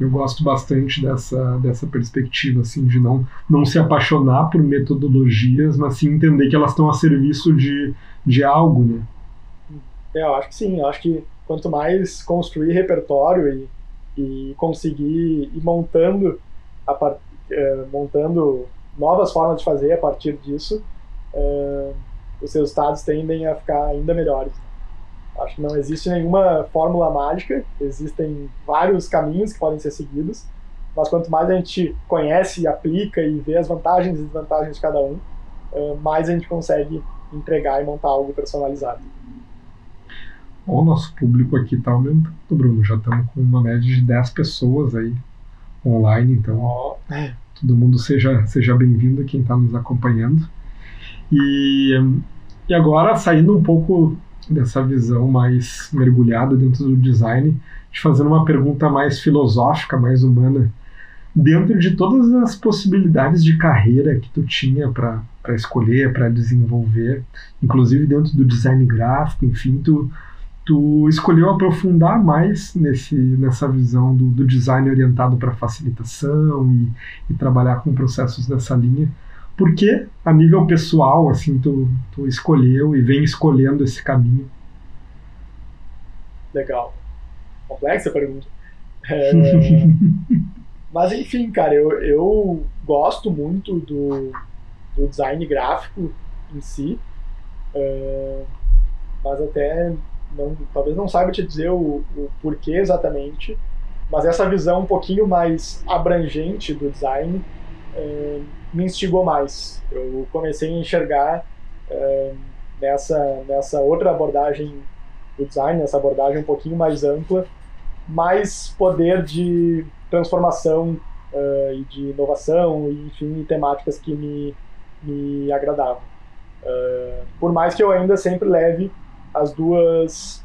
eu gosto bastante dessa, dessa perspectiva, assim, de não, não se apaixonar por metodologias, mas sim entender que elas estão a serviço de, de algo, né? É, eu acho que sim. Eu acho que quanto mais construir repertório e e conseguir ir montando, a part, é, montando novas formas de fazer a partir disso, é, os resultados tendem a ficar ainda melhores. Acho que não existe nenhuma fórmula mágica, existem vários caminhos que podem ser seguidos, mas quanto mais a gente conhece, aplica e vê as vantagens e desvantagens de cada um, é, mais a gente consegue entregar e montar algo personalizado. O nosso público aqui está aumentando, Bruno. Já estamos com uma média de 10 pessoas aí online, então oh. todo mundo seja, seja bem-vindo quem está nos acompanhando. E, e agora, saindo um pouco dessa visão mais mergulhada dentro do design, te fazendo uma pergunta mais filosófica, mais humana. Dentro de todas as possibilidades de carreira que tu tinha para escolher, para desenvolver, inclusive dentro do design gráfico, enfim, tu tu escolheu aprofundar mais nesse, nessa visão do, do design orientado para facilitação e, e, trabalhar com processos dessa linha. Por que, a nível pessoal, assim, tu, tu escolheu e vem escolhendo esse caminho? Legal. Complexa a pergunta. É... Mas, enfim, cara, eu, eu gosto muito do, do design gráfico em si. É... Mas até não, talvez não saiba te dizer o, o porquê exatamente, mas essa visão um pouquinho mais abrangente do design é, me instigou mais. Eu comecei a enxergar é, nessa, nessa outra abordagem do design, nessa abordagem um pouquinho mais ampla, mais poder de transformação uh, e de inovação, e, enfim, temáticas que me, me agradavam. Uh, por mais que eu ainda sempre leve as duas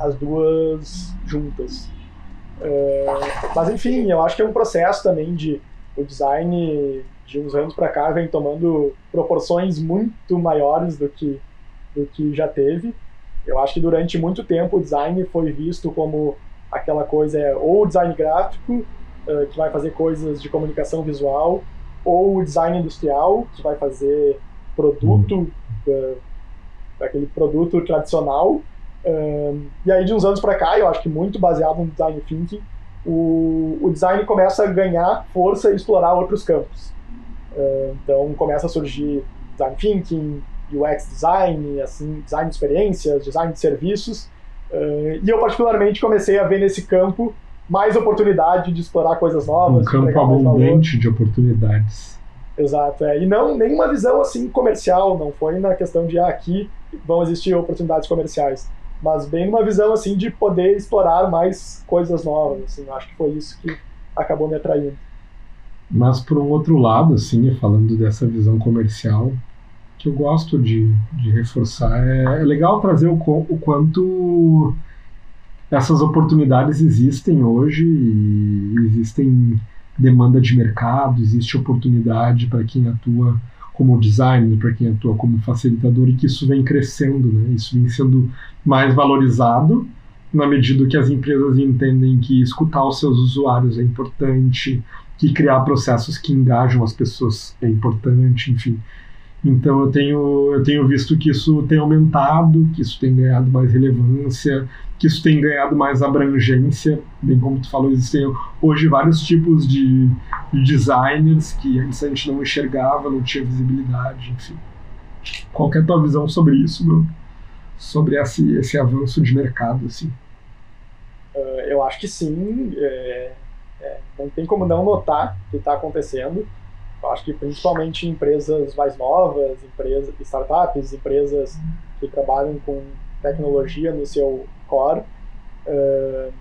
as duas juntas. É, mas enfim, eu acho que é um processo também de o design de uns anos para cá vem tomando proporções muito maiores do que do que já teve. Eu acho que durante muito tempo o design foi visto como aquela coisa é ou o design gráfico uh, que vai fazer coisas de comunicação visual ou o design industrial que vai fazer produto uh, aquele produto tradicional. Um, e aí, de uns anos para cá, eu acho que muito baseado no design thinking, o, o design começa a ganhar força e explorar outros campos. Uh, então, começa a surgir design thinking, UX design, assim, design de experiências, design de serviços. Uh, e eu, particularmente, comecei a ver nesse campo mais oportunidade de explorar coisas novas. Um campo abundante de oportunidades. Exato, é. E não nenhuma visão assim comercial, não foi na questão de ah, aqui vão existir oportunidades comerciais, mas bem numa visão assim de poder explorar mais coisas novas, assim, acho que foi isso que acabou me atraindo. Mas por um outro lado, assim, falando dessa visão comercial, que eu gosto de, de reforçar, é, é legal trazer o, o quanto essas oportunidades existem hoje e existem demanda de mercado, existe oportunidade para quem atua como designer, para quem atua como facilitador, e que isso vem crescendo, né? isso vem sendo mais valorizado na medida que as empresas entendem que escutar os seus usuários é importante, que criar processos que engajam as pessoas é importante, enfim. Então eu tenho, eu tenho visto que isso tem aumentado, que isso tem ganhado mais relevância, que isso tem ganhado mais abrangência. Bem como tu falou, existem hoje vários tipos de, de designers que antes a gente não enxergava, não tinha visibilidade, enfim. Qual é a tua visão sobre isso, Bruno? Sobre esse, esse avanço de mercado, assim? Uh, eu acho que sim. É, é, não tem como não notar o que está acontecendo acho que principalmente empresas mais novas, empresas, startups, empresas que trabalham com tecnologia no seu core, Uh,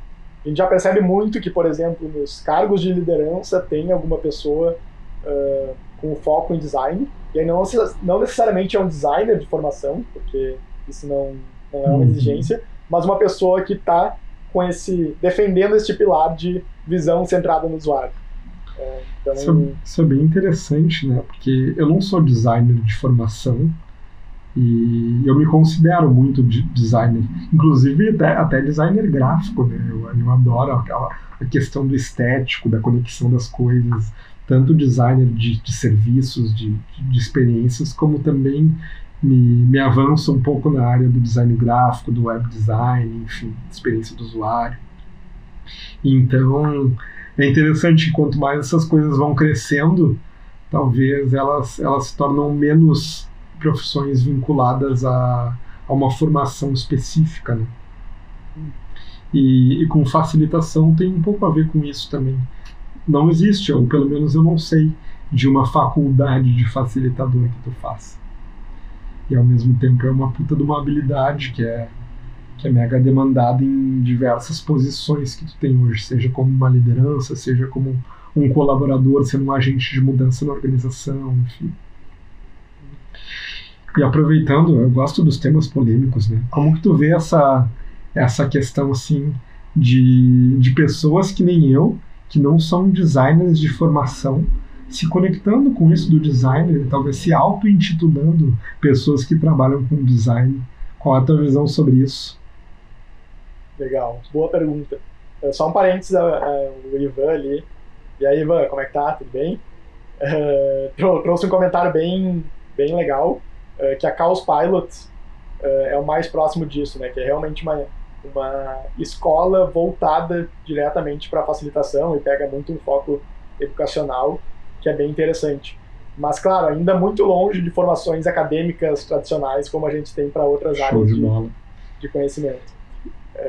a gente já percebe muito que, por exemplo, nos cargos de liderança tem alguma pessoa uh, com foco em design, e aí não, não necessariamente é um designer de formação, porque isso não, não é uma uhum. exigência, mas uma pessoa que está com esse defendendo este pilar de visão centrada no usuário. É, então... Isso, é, isso, é bem interessante, né? Porque eu não sou designer de formação, e eu me considero muito de designer, inclusive até, até designer gráfico, né? Eu, eu adoro aquela, a questão do estético, da conexão das coisas, tanto designer de, de serviços, de, de, experiências, como também me, me avanço um pouco na área do design gráfico, do web design, enfim, experiência do usuário. Então, é interessante, quanto mais essas coisas vão crescendo, talvez elas, elas se tornam menos profissões vinculadas a, a uma formação específica, né? E, e, com facilitação tem um pouco a ver com isso também. Não existe, ou pelo menos eu não sei, de uma faculdade de facilitador que tu faça. E ao mesmo tempo é uma puta de uma habilidade que é, que é mega demandada em diversas posições que tu tem hoje, seja como uma liderança, seja como um colaborador, sendo um agente de mudança na organização, enfim. E aproveitando, eu gosto dos temas polêmicos, né? Como que tu vê essa, essa questão, assim, de, de pessoas que nem eu, que não são designers de formação, se conectando com isso do designer, talvez se auto-intitulando pessoas que trabalham com design. Qual é a tua visão sobre isso? Legal, boa pergunta. É, só um parênteses, o Ivan ali. E aí, Ivan, como é que tá? Tudo bem? Uh, trouxe um comentário bem, bem legal. Eh, que a Chaos Pilot uh, é o mais próximo disso, né? Que é realmente uma, uma escola voltada diretamente para facilitação e pega muito um foco educacional, que é bem interessante. Mas, claro, ainda muito longe de formações acadêmicas tradicionais como a gente tem para outras Show áreas de, de, de, conhecimento.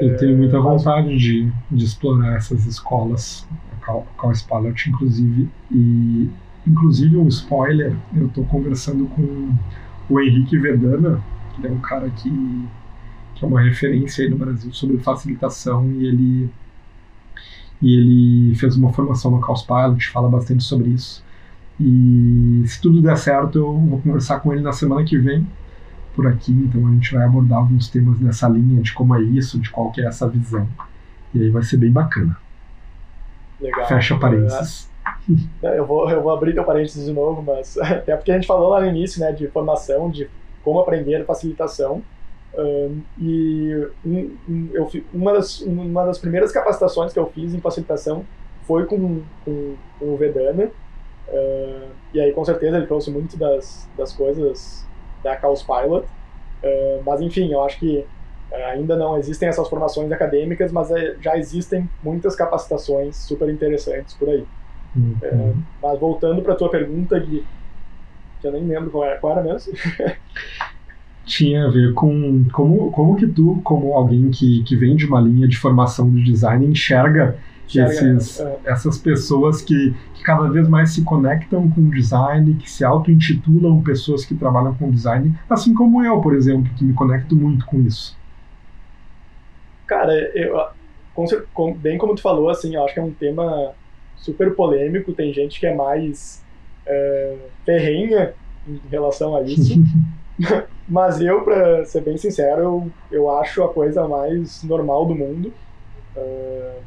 Eu tenho muita vontade de, de explorar essas escolas, a Chaos Pilot, inclusive, e inclusive um spoiler, eu estou conversando com o Henrique Verdana, que é um cara que, que é uma referência aí no Brasil sobre facilitação e ele e ele fez uma formação no Caos Pilot, fala bastante sobre isso. E se tudo der certo, eu vou conversar com ele na semana que vem por aqui, então a gente vai abordar alguns temas nessa linha de como é isso, de qual que é essa visão. E aí vai ser bem bacana. Legal. Fecha parênteses. Eu vou, eu vou abrir teu parênteses de novo, mas até porque a gente falou lá no início, né, de formação, de como aprender facilitação. Um, e um, um, eu, uma, das, uma das primeiras capacitações que eu fiz em facilitação foi com, com, com o Vedana. Uh, e aí, com certeza, ele trouxe muito das, das coisas da Chaos Pilot. Uh, mas, enfim, eu acho que uh, ainda não existem essas formações acadêmicas, mas é, já existem muitas capacitações super interessantes por aí. Uhum. É, mas voltando para a tua pergunta de que eu nem lembro qual era, qual era mesmo. Tinha a ver com como, como que tu, como alguém que, que vem de uma linha de formação de design, enxerga esses, essas pessoas que, que cada vez mais se conectam com design, que se auto-intitulam pessoas que trabalham com design, assim como eu, por exemplo, que me conecto muito com isso. Cara, eu, com, bem como tu falou, assim, eu acho que é um tema super polêmico, tem gente que é mais é, ferrenha em relação a isso. Mas eu, para ser bem sincero, eu, eu acho a coisa mais normal do mundo. É,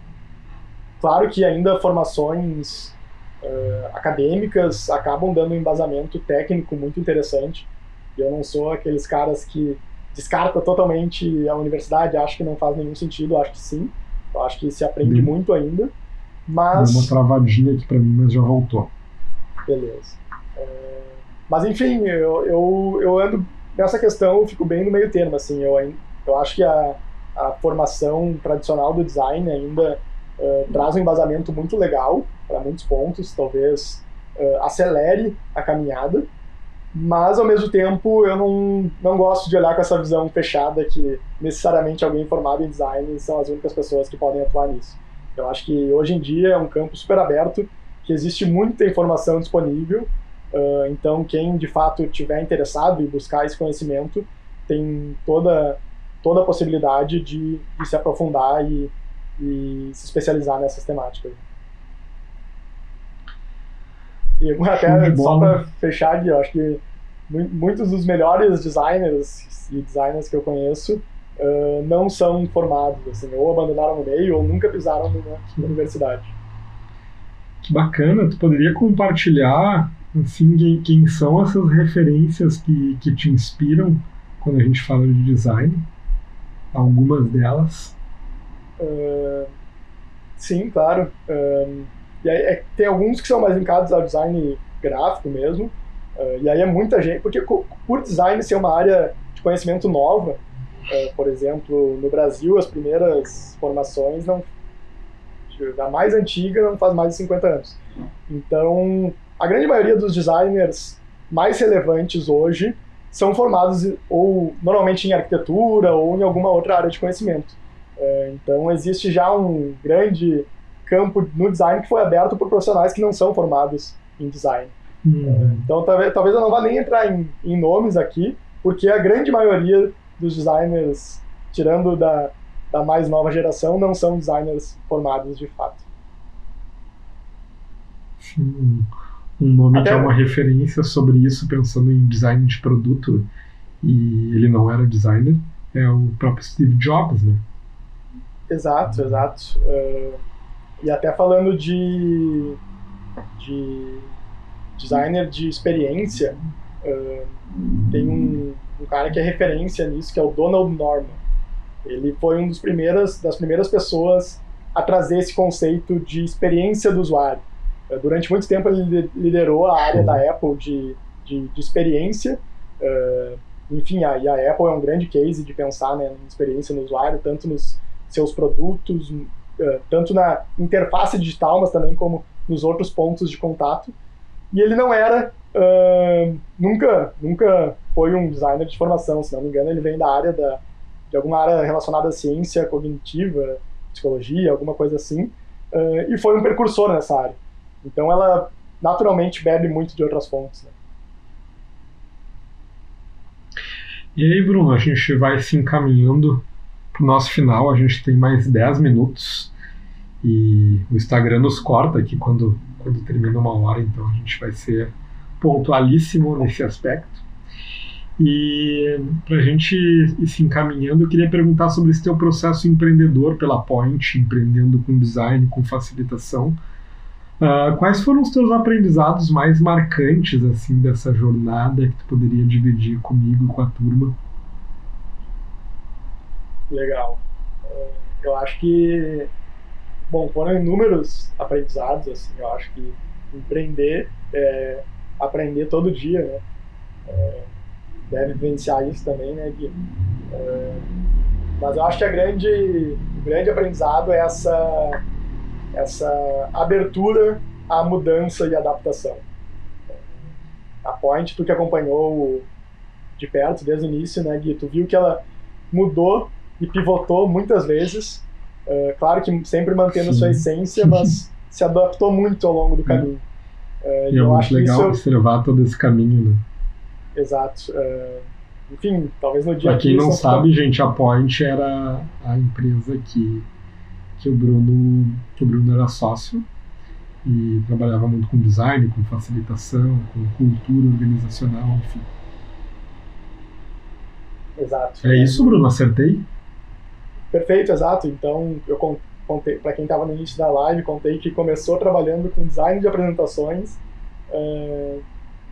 claro que ainda formações é, acadêmicas acabam dando um embasamento técnico muito interessante. Eu não sou aqueles caras que descarta totalmente a universidade, acho que não faz nenhum sentido, acho que sim. Eu acho que se aprende muito ainda. Mas... Deu uma travadinha aqui para mim, mas já voltou. Beleza. É... Mas enfim, eu, eu, eu ando nessa questão, eu fico bem no meio termo. Assim, eu, eu acho que a, a formação tradicional do design ainda uh, traz um embasamento muito legal para muitos pontos, talvez uh, acelere a caminhada, mas ao mesmo tempo eu não, não gosto de olhar com essa visão fechada que necessariamente alguém formado em design são as únicas pessoas que podem atuar nisso. Eu acho que hoje em dia é um campo super aberto, que existe muita informação disponível. Uh, então, quem de fato tiver interessado em buscar esse conhecimento tem toda toda a possibilidade de, de se aprofundar e, e, se especializar nessas temáticas. E até só para fechar aqui, eu acho que muitos dos melhores designers e designers que eu conheço uh, não são formados, assim, ou abandonaram no meio ou nunca pisaram numa universidade. Que bacana, tu poderia compartilhar assim, quem, quem são essas referências que, que te inspiram quando a gente fala de design? Algumas delas? Uh, sim, claro. Uh, e aí, é, tem alguns que são mais linkados ao design gráfico mesmo. Uh, e aí é muita gente, porque por design ser uma área de conhecimento nova, por exemplo, no Brasil as primeiras formações não a mais antiga não faz mais de 50 anos. Então, a grande maioria dos designers mais relevantes hoje são formados ou normalmente em arquitetura ou em alguma outra área de conhecimento. É, então existe já um grande campo no design que foi aberto por profissionais que não são formados em design. Uhum. Então talvez, talvez eu não vá nem entrar em, em nomes aqui, porque a grande maioria dos designers, tirando da, da mais nova geração, não são designers formados de fato. Sim um nome Até... que é uma referência sobre isso, pensando em design de produto, e ele não era designer, é o próprio Steve Jobs, né? Exato, exato. Uh, e até falando de, de designer de experiência, uh, tem um, um, cara que é referência nisso, que é o Donald Norman. Ele foi um dos primeiras, das primeiras pessoas a trazer esse conceito de experiência do usuário. Eh, durante muito tempo ele liderou a área da Apple de, de, de experiência. Uh, enfim, a, a Apple é um grande case de pensar né, experiência no usuário, tanto nos seus produtos, uh, tanto na interface digital, mas também como nos outros pontos de contato. E ele não era, uh, nunca, nunca foi um designer de formação, se não me engano, ele vem da área da, de alguma área relacionada à ciência cognitiva, psicologia, alguma coisa assim, e foi um precursor nessa área. Então ela naturalmente bebe muito de outras fontes. Né? E aí, Bruno, a gente vai se encaminhando nosso final. A gente tem mais 10 minutos e o Instagram nos corta aqui quando, quando termina uma hora, então a gente vai ser pontualíssimo nesse aspecto. E para a gente ir se encaminhando, eu queria perguntar sobre esse teu processo empreendedor pela Point, empreendendo com design, com facilitação. Uh, quais foram os teus aprendizados mais marcantes assim dessa jornada que tu poderia dividir comigo e com a turma? Legal. Uh, eu acho que bom foram inúmeros aprendizados assim. Eu acho que empreender é aprender todo dia, né? É, deve vivenciar isso também, né, Gui? É, mas eu acho que a grande, o grande aprendizado é essa essa abertura à mudança e adaptação. A Point, tu que acompanhou de perto desde o início, né, Gui, tu viu que ela mudou e pivotou muitas vezes, uh, claro que sempre mantendo Sim. sua essência, mas se adaptou muito ao longo do caminho. Uh, e é muito legal observar todo esse caminho, né? Exato. Uh, enfim, talvez no dia Pra quem não sabe, gente, a Point era a empresa que que o Bruno, que o Bruno era sócio e trabalhava muito com design, com facilitação, com cultura organizacional, enfim. Exato. É isso, Bruno? Acertei? Perfeito, exato. Então, eu contei, para quem estava no início da live, contei que começou trabalhando com design de apresentações. Uh,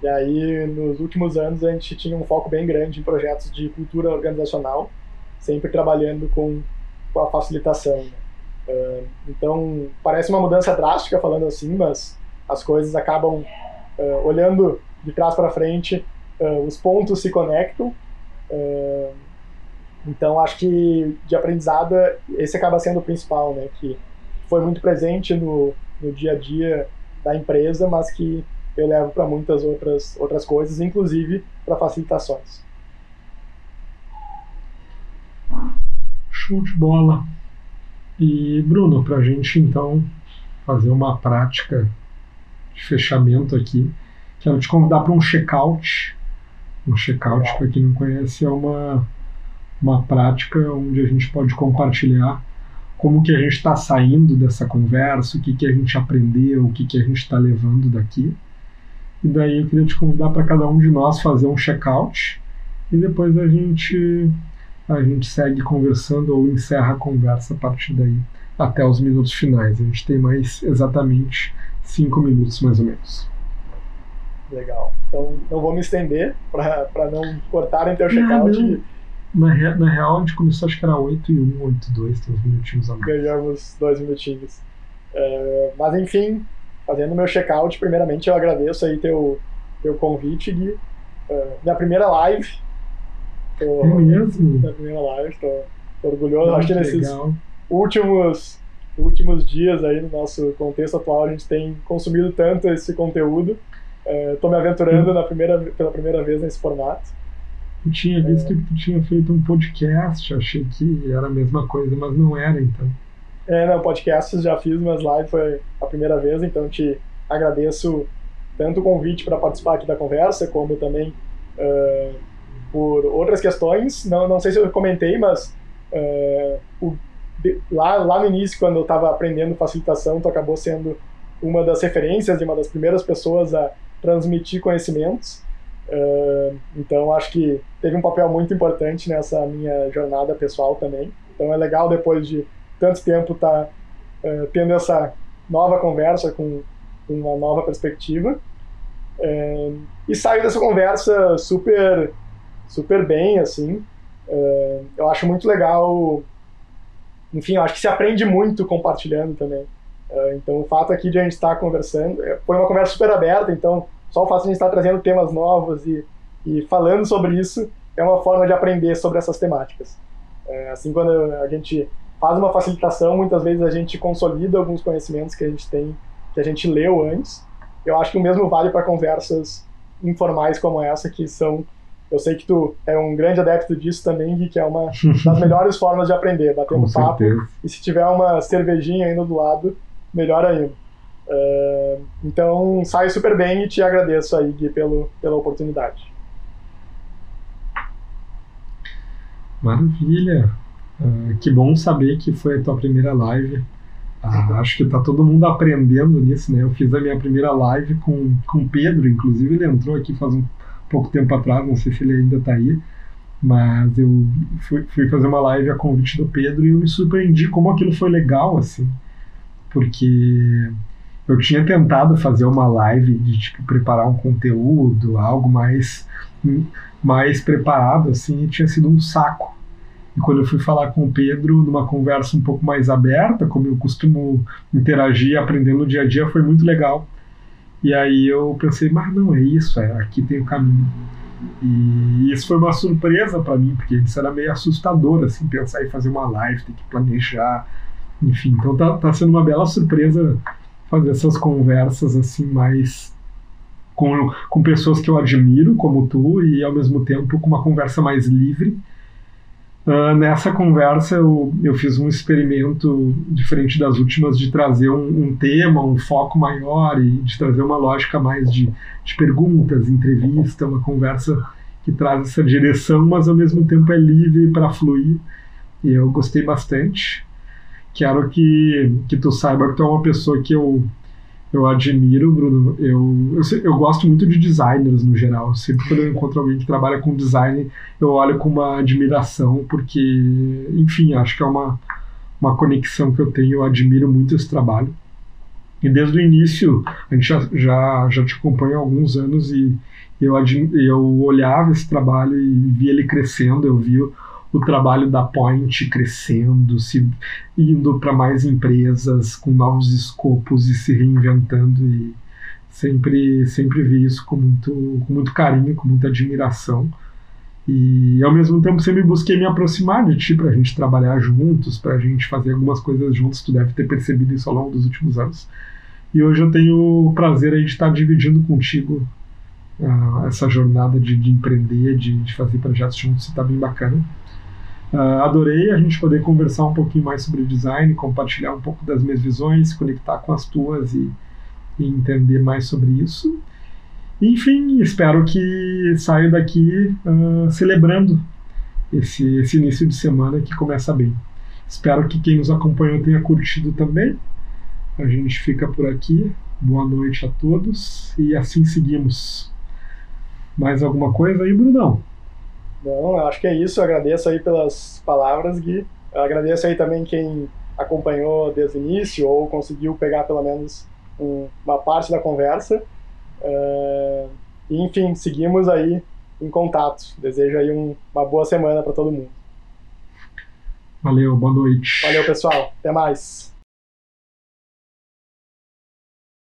e aí, nos últimos anos, a gente tinha um foco bem grande em projetos de cultura organizacional, sempre trabalhando com, com a facilitação. Uh, então, parece uma mudança drástica falando assim, mas as coisas acabam uh, olhando de trás para frente, os pontos se conectam. Então, acho que de aprendizado, esse acaba sendo o principal, né? Que foi muito presente no, no dia a dia da empresa, mas que eu levo para muitas outras, outras coisas, inclusive para facilitações. Show de bola. E, Bruno, para a gente então fazer uma prática de fechamento aqui, quero te convidar para um check-out. Um check-out, para quem não conhece, é uma, uma prática onde a gente pode compartilhar como que a gente está saindo dessa conversa, o que, que a gente aprendeu, o que, que a gente está levando daqui. E daí eu queria te convidar para cada um de nós fazer um check-out e depois a gente a gente segue conversando ou encerra a conversa a partir daí até os minutos finais. A gente tem mais exatamente cinco minutos mais ou menos. Legal. Então não vou me estender para não cortarem teu check-out. Na, re, na real, a gente começou acho que era 8 e 1, 8 e 2, tem uns minutinhos a mais. Ganhamos dois minutinhos. Uh, mas enfim, fazendo meu check-out, primeiramente eu agradeço aí teu, teu convite, Gui. Uh, minha primeira live. Tô, é mesmo? Minha primeira live, tô, tô orgulhoso. Acho que nesses legal. últimos, últimos dias aí no nosso contexto atual a gente tem consumido tanto esse conteúdo. Estou uh, me aventurando na primeira, pela primeira vez nesse formato. Eu tinha visto é. que tu tinha feito um podcast, achei que era a mesma coisa, mas não era então. É, não, podcasts já fiz, mas live foi a primeira vez, então te agradeço tanto o convite para participar aqui da conversa, como também uh, por outras questões. Não, não sei se eu comentei, mas uh, o, de, lá, lá no início, quando eu estava aprendendo facilitação, tu acabou sendo uma das referências e uma das primeiras pessoas a transmitir conhecimentos. Então, acho que teve um papel muito importante nessa minha jornada pessoal também. Então, é legal depois de tanto tempo estar tá, uh, tendo essa nova conversa com, com uma nova perspectiva. Uh, e saio dessa conversa super, super bem, assim. Eu acho muito legal. Enfim, eu acho que se aprende muito compartilhando também. então, o fato aqui de a gente estar conversando é, foi uma conversa super aberta, então só o fato de a gente estar trazendo temas novos e, e falando sobre isso é uma forma de aprender sobre essas temáticas. É, assim, quando a gente faz uma facilitação, muitas vezes a gente consolida alguns conhecimentos que a gente tem, que a gente leu antes. Eu acho que o mesmo vale para conversas informais como essa, que são. Eu sei que tu é um grande adepto disso também, Gui, que é uma das melhores formas de aprender, batendo papo. E se tiver uma cervejinha ainda do lado, melhor ainda. Uh, então, sai super bem e te agradeço aí, Gui, pelo, pela oportunidade. Maravilha! Uh, que bom saber que foi a tua primeira live. Uh, acho que tá todo mundo aprendendo nisso, né? Eu fiz a minha primeira live com, com o Pedro, inclusive ele entrou aqui faz um pouco tempo atrás, não sei se ele ainda tá aí, mas eu fui, fui fazer uma live a convite do Pedro e eu me surpreendi como aquilo foi legal, assim, porque eu tinha tentado fazer uma live de tipo preparar um conteúdo, algo mais mais preparado assim, e tinha sido um saco. E quando eu fui falar com o Pedro numa conversa um pouco mais aberta, como eu costumo interagir, aprendendo no dia a dia, foi muito legal. E aí eu pensei, mas não é isso, é aqui tem o caminho. E isso foi uma surpresa para mim, porque isso era meio assustador, assim, pensar em fazer uma live, ter que planejar, enfim. Então tá, tá sendo uma bela surpresa fazer essas conversas assim mais com, com pessoas que eu admiro, como tu, e ao mesmo tempo com uma conversa mais livre Uh, nessa conversa eu, eu fiz um experimento diferente das últimas de trazer um, um, tema, um foco maior e de trazer uma lógica mais de, de perguntas, entrevista, uma conversa que traz essa direção, mas ao mesmo tempo é livre para fluir. E eu gostei bastante. Quero que, que tu saiba que tu é uma pessoa que eu eu admiro, Bruno. Eu, eu, eu, gosto muito de designers no geral. Sempre quando eu encontro alguém que trabalha com design, eu olho com uma admiração, porque, enfim, acho que é uma, uma conexão que eu tenho. Eu admiro muito esse trabalho. E desde o início, a gente já, já, já te acompanha há alguns anos e eu, eu olhava esse trabalho e via ele crescendo. Eu vi o trabalho da Point crescendo, se indo para mais empresas com novos escopos e se reinventando e sempre sempre vi isso com muito com muito carinho, com muita admiração. E ao mesmo tempo sempre busquei me aproximar de ti para a gente trabalhar juntos, para a gente fazer algumas coisas juntos. Tu deve ter percebido isso ao longo dos últimos anos. E hoje eu tenho o prazer de estar dividindo contigo uh, essa jornada de, de empreender, de, de, fazer projetos juntos. Está bem bacana. Uh, adorei a gente poder conversar um pouquinho mais sobre design, compartilhar um pouco das minhas visões, conectar com as tuas e, e entender mais sobre isso. Enfim, espero que saia daqui uh, celebrando esse, esse início de semana que começa bem. Espero que quem nos acompanhou tenha curtido também. A gente fica por aqui. Boa noite a todos e assim seguimos. Mais alguma coisa aí, Brunão? Não, acho que é isso. Eu agradeço aí pelas palavras, Gui. Eu agradeço aí também quem acompanhou desde o início ou conseguiu pegar pelo menos um, uma parte da conversa. Uh, e, enfim, seguimos aí em contato. Desejo aí um, uma boa semana para todo mundo. Valeu, boa noite. Valeu, pessoal. Até mais.